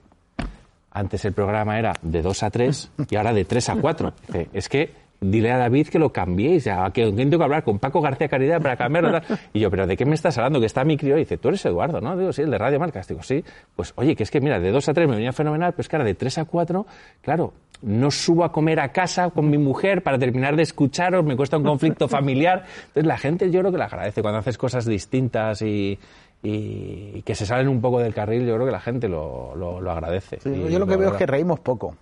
antes el programa era de 2 a 3 y ahora de 3 a 4. Dice, es que dile a David que lo cambiéis, ya, que tengo que hablar con Paco García Caridad para cambiarlo. tal". Y yo, ¿pero de qué me estás hablando? Que está mi crío. Y dice, tú eres Eduardo, ¿no? Digo, sí, el de Radio Marcas. Digo, sí. Pues, oye, que es que mira, de dos a tres me venía fenomenal, pero es que ahora de tres a cuatro, claro, no subo a comer a casa con mi mujer para terminar de escucharos, me cuesta un conflicto familiar. Entonces la gente yo creo que le agradece cuando haces cosas distintas y, y que se salen un poco del carril, yo creo que la gente lo, lo, lo agradece. Sí, yo lo que veo es que reímos poco,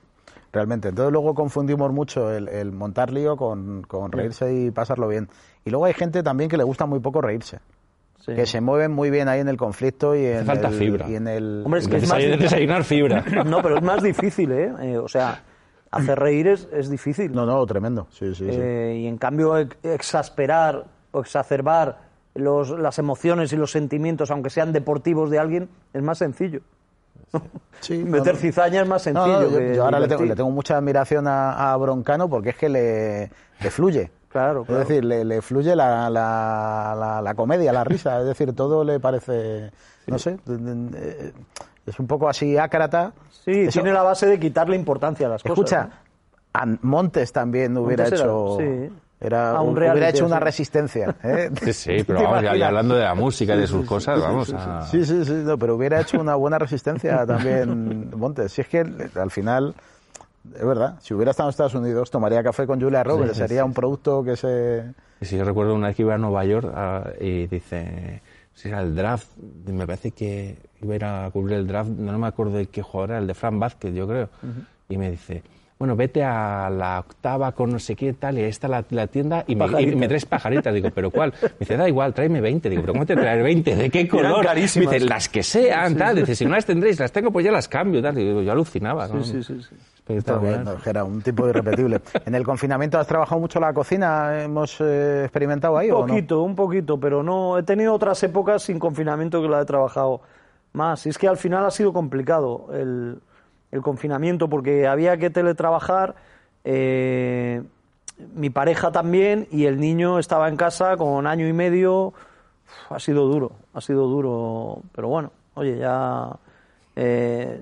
realmente. Entonces luego confundimos mucho el, el montar lío con, con reírse y pasarlo bien. Y luego hay gente también que le gusta muy poco reírse. Sí. Que se mueven muy bien ahí en el conflicto y en, falta el, fibra. y en el... Hombre, es que es más Desayunar, desayunar fibra. No, pero es más difícil, ¿eh? Eh, o sea, hacer reír es, es difícil. No, no, tremendo. Sí, sí, sí. Eh, y en cambio, ex- exasperar o exacerbar los, las emociones y los sentimientos, aunque sean deportivos de alguien, es más sencillo. Sí, Meter no. cizaña es más sencillo. no, yo, que yo ahora le tengo, le tengo mucha admiración a, a Broncano porque es que le, le fluye. Claro, claro. Es decir, le, le fluye la, la, la, la comedia, la risa. Es decir, todo le parece, no sé, eh, es un poco así ácrata. Sí, Eso- tiene la base de quitarle importancia a las Escucha, cosas. An- Montes también hubiera Montes era- hecho, sí. Era, un hubiera reality, hecho una resistencia. ¿eh? Sí, sí, pero ¿Te vamos, ya, hablando de la música y de sus cosas, vamos a... Sí, sí, sí, no, pero hubiera hecho una buena resistencia también Montes. Si es que al final, es verdad, si hubiera estado en Estados Unidos, tomaría café con Julia Roberts, sería un producto que se... Sí, yo recuerdo una vez que iba a Nueva York ah, y dice, si era el draft, me parece que iba a ir a cubrir el draft, no me acuerdo de qué jugador era, el de Fran Vázquez, yo creo. Y me dice, bueno, vete a la octava con no sé qué tal, y ahí está la, la tienda y me, y me traes pajaritas. Digo, ¿pero cuál? Me dice, da igual, tráeme 20. Digo, ¿pero cómo te traer 20? ¿De qué color? carísimas. Me dice, las que sean, tal. Dice, si no las tendréis, las tengo, pues ya las cambio, tal. Digo, yo alucinaba, ¿no? Sí, sí, sí. Espectacular. No, era un tipo irrepetible. ¿En el confinamiento has trabajado mucho la cocina? ¿Hemos eh, experimentado ahí Un o no? poquito, un poquito, pero no. He tenido otras épocas sin confinamiento que la he trabajado más. Y es que al final ha sido complicado el, el confinamiento porque había que teletrabajar. eh, mi pareja también y el niño estaba en casa con año y medio. Ha sido duro, ha sido duro, pero bueno, oye, ya. eh,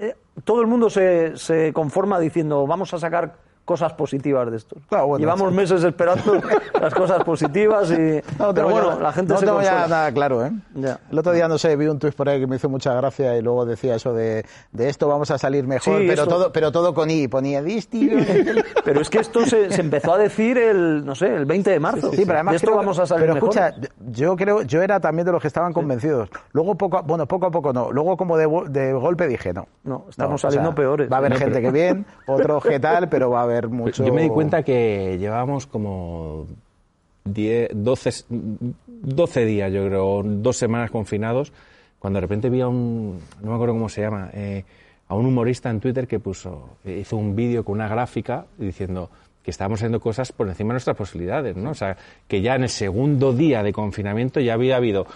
eh, todo el mundo se, se conforma diciendo vamos a sacar cosas positivas de esto. Claro, bueno, Llevamos meses esperando las cosas positivas y No pero bueno, ya- la gente no se tengo ya nada claro, ¿eh? Ya. El otro día, no sé, vi un tuit por ahí que me hizo mucha gracia y luego decía eso de, de esto vamos a salir mejor, Sí, pero, todo, pero todo con I. Ponía disti. Pero es que esto se, se empezó a decir el, no sé, el 20 de marzo. Sí, pero además de esto creo vamos a salir pero mejor. escucha, yo creo, yo era también de los que estaban convencidos. Luego poco, a- bueno, poco a poco no. Luego como de, de golpe dije no. No, estamos o saliendo peores. Va a haber gente que bien, otros que tal, pero va a haber mucho. Yo me di cuenta que llevábamos como 10, 12, 12 días, yo creo, dos semanas confinados, cuando de repente vi a un, no me acuerdo cómo se llama, eh, a un humorista en Twitter que puso, hizo un vídeo con una gráfica diciendo que estábamos haciendo cosas por encima de nuestras posibilidades, ¿no? O sea, que ya en el segundo día de confinamiento ya había habido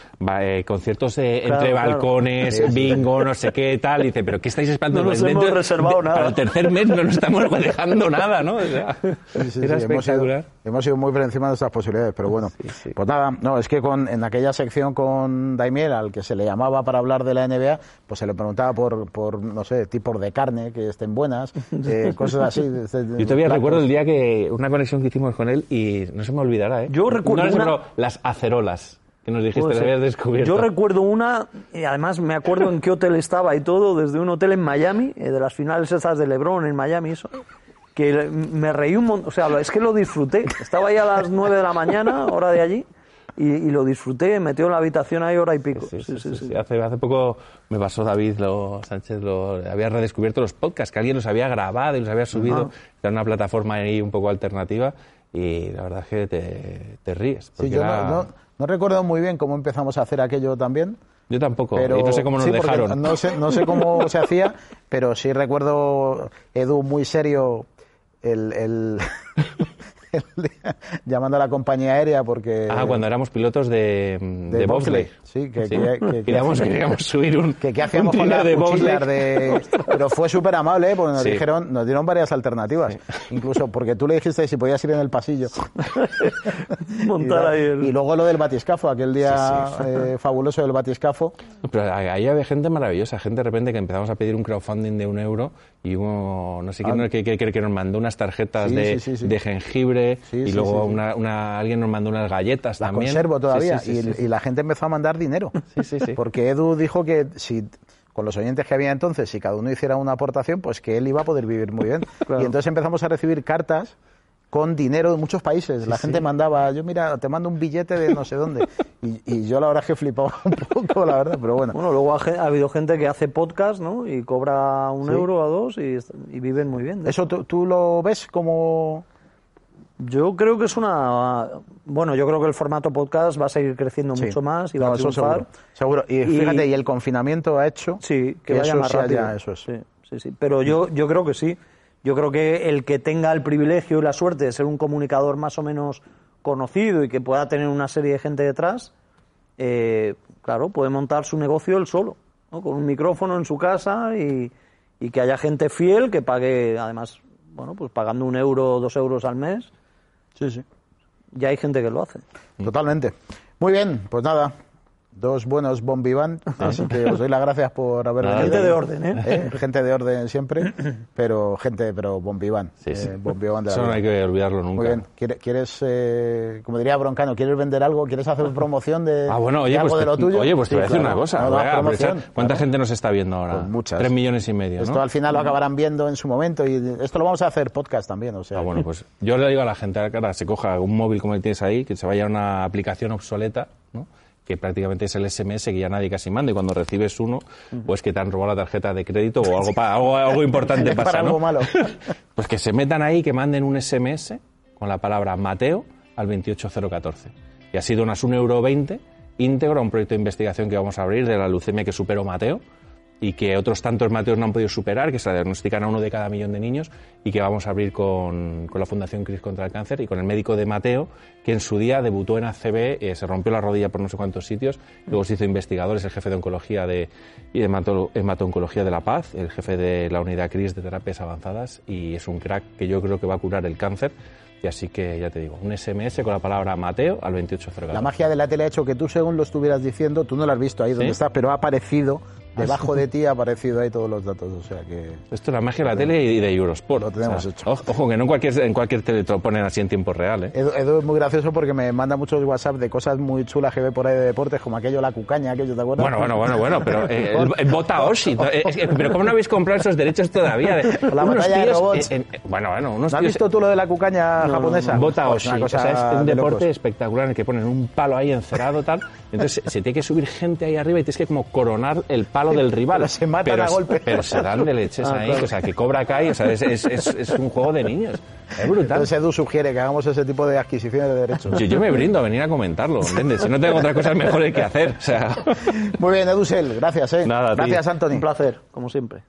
eh, conciertos de- Claro, entre claro. balcones, bingo, no sé qué, tal, y dice, pero ¿qué estáis esperando? No nos Dentro- hemos reservado de- nada. Para el tercer mes no nos estamos dejando nada, ¿no? O sea, Sí, sí, sí, era hemos, ido, espectacular. hemos ido muy por encima de nuestras posibilidades, pero bueno. Pues nada, no, es que con, en aquella sección con Daimiel, al que se le llamaba para hablar de la NBA, pues se le preguntaba por, por no sé, tipos de carne que estén buenas, eh, cosas así. Yo todavía platos. recuerdo el día que una conexión que hicimos con él y no se me olvidará, ¿eh? Yo recuerdo No, una- las acerolas que nos dijiste ser. habías descubierto. Yo recuerdo una, y además me acuerdo en qué hotel estaba y todo, desde un hotel en Miami, eh, de las finales esas de LeBron en Miami, eso, que me reí un montón, o sea, es que lo disfruté. Estaba ahí a las 9 de la mañana, hora de allí, y, y lo disfruté, metió en la habitación ahí hora y pico. Sí, sí, sí, sí. Hace, hace poco me pasó David lo, Sánchez, lo, había redescubierto los podcasts, que alguien los había grabado y los había subido. Era una plataforma ahí un poco alternativa y la verdad es que te, te ríes. Sí, porque yo era- no, no- no recuerdo muy bien cómo empezamos a hacer aquello también. Yo tampoco, Pero, y no sé cómo nos sí, dejaron. No sé, no sé cómo se hacía, pero sí recuerdo Edu muy serio el, el, llamando a la compañía aérea porque... Ah, cuando éramos pilotos de, de, bobsleigh. Sí, que, que, que, queríamos, queríamos, subir un Que qué hacíamos con las de cuchillas de... Pero fue súper amable, ¿eh? porque nos Sí. dijeron, nos dieron varias alternativas. Incluso porque tú le dijiste si podías ir en el pasillo. Montar ahí el... Y luego lo del batiscafo, aquel día eh, fabuloso del batiscafo. Pero ahí había gente maravillosa, gente de repente que empezamos a pedir un crowdfunding de un euro y hubo, no sé quién, Ah. que, que, que nos mandó unas tarjetas de, de jengibre Sí, y sí, luego sí, sí. Una, una- alguien nos mandó unas galletas también. conservo todavía. sí, sí, y, sí, sí. y la gente empezó a mandar dinero. Sí, sí, sí. Porque Edu dijo que si con los oyentes que había entonces, si cada uno hiciera una aportación, pues que él iba a poder vivir muy bien. Claro. Y entonces empezamos a recibir cartas con dinero de muchos países. la gente mandaba, yo mira, te mando un billete de no sé dónde. Y, y yo la verdad es que flipaba un poco, la verdad, pero bueno. Bueno, luego ha, habido gente que hace podcast, ¿no? Y cobra un Sí. euro o dos y, viven muy bien. ¿Eso tú, tú lo ves como...? Yo creo que es una... Bueno, yo creo que el formato podcast va a seguir creciendo Sí. mucho más y va No, a triunfar. seguro, seguro. Y, Y- fíjate, y el confinamiento ha hecho... Sí, que que vaya eso más rápido. eso es. Sí, sí, sí. Pero yo, yo creo que sí. Yo creo que el que tenga el privilegio y la suerte de ser un comunicador más o menos conocido y que pueda tener una serie de gente detrás, eh, claro, puede montar su negocio él solo, ¿no? con un micrófono en su casa y, y que haya gente fiel que pague, además, bueno, pues pagando un euro o dos euros al mes, Sí, sí. ya hay gente que lo hace. Totalmente. Muy bien, pues nada. Dos buenos bombiván, así que os doy las gracias por haber venido. Gente de orden, ¿eh? Eh, Gente de orden siempre, pero gente, pero bombiván. Sí, sí. Eh, bombiván de la Eso no hay que olvidarlo nunca. Muy bien. ¿Quiere- ¿Quieres, eh, como diría Broncano, quieres vender algo? ¿Quieres hacer promoción de, Ah, bueno, de oye, algo pues, de lo tuyo? oye, pues te voy a decir una cosa. No, aprovechar. ¿Cuánta claro. gente nos está viendo ahora? Pues muchas. Tres millones y medio, Esto al final lo acabarán viendo en su momento y esto lo vamos a hacer podcast también, o sea. Ah, bueno, pues yo le digo a la gente, ahora se coja un móvil como el tienes ahí, que se vaya a una aplicación obsoleta, ¿no? Que prácticamente es el SMS que ya nadie casi manda y cuando recibes uno, pues que te han robado la tarjeta de crédito o algo, pa- algo, algo importante Para pasa, algo ¿no? malo. Pues que se metan ahí, que manden un SMS con la palabra Mateo al 28014. Y así donas un euro 20 íntegro a un proyecto de investigación que vamos a abrir de la leucemia que superó Mateo y que otros tantos Mateos no han podido superar, que se la diagnostican a uno de cada millón de niños y que vamos a abrir con, con la Fundación CRIS contra el Cáncer y con el médico de Mateo, que en su día debutó en ACB, eh, se rompió la rodilla por no sé cuántos sitios, luego se hizo investigador, es el jefe de oncología de, y de hemato- hemato-oncología de La Paz, el jefe de la unidad CRIS de terapias avanzadas y es un crack que yo creo que va a curar el cáncer. Y así que ya te digo, un SMS con la palabra Mateo al 28014. La magia de la tele ha hecho que tú, según lo estuvieras diciendo, tú no lo has visto ahí donde ¿Sí? estás, pero ha aparecido, debajo de ti ha aparecido ahí todos los datos, o sea que... Esto es la magia de la tele y de Eurosport. Lo tenemos O sea, hecho. Ojo, que no en cualquier, en cualquier tele te lo ponen así en tiempo real, ¿eh? Edu, Edu es muy gracioso porque me manda muchos WhatsApp de cosas muy chulas que ve por ahí de deportes, como aquello la cucaña, aquello, ¿te acuerdas? Bueno, bueno, bueno, bueno, pero eh, el, el vota Oshi. eh, pero ¿cómo no habéis comprado esos derechos todavía? De, La de robots. en- bueno, bueno, unos ¿No has tíos- visto tú lo de la cucaña japonesa? Vota Pues Oshi. una O sea, es un de deporte locos. espectacular en el que ponen un palo ahí encerado tal. Entonces se tiene que subir gente ahí arriba y tienes que como coronar el palo del rival. Pero se matan Pero a se- golpe. Pero se dan de leches Ah, ahí, claro. o sea, que cobra Kai, o sea, es, es, es, es un juego de niños. Es brutal. Entonces Edu sugiere que hagamos ese tipo de adquisiciones de derechos. Yo, yo me brindo a venir a comentarlo, ¿entiendes? Si no tengo otras cosas mejores que hacer, o sea... Muy bien, Edusel, gracias, ¿eh? Nada, tío. Gracias, Anthony. Un placer, como siempre.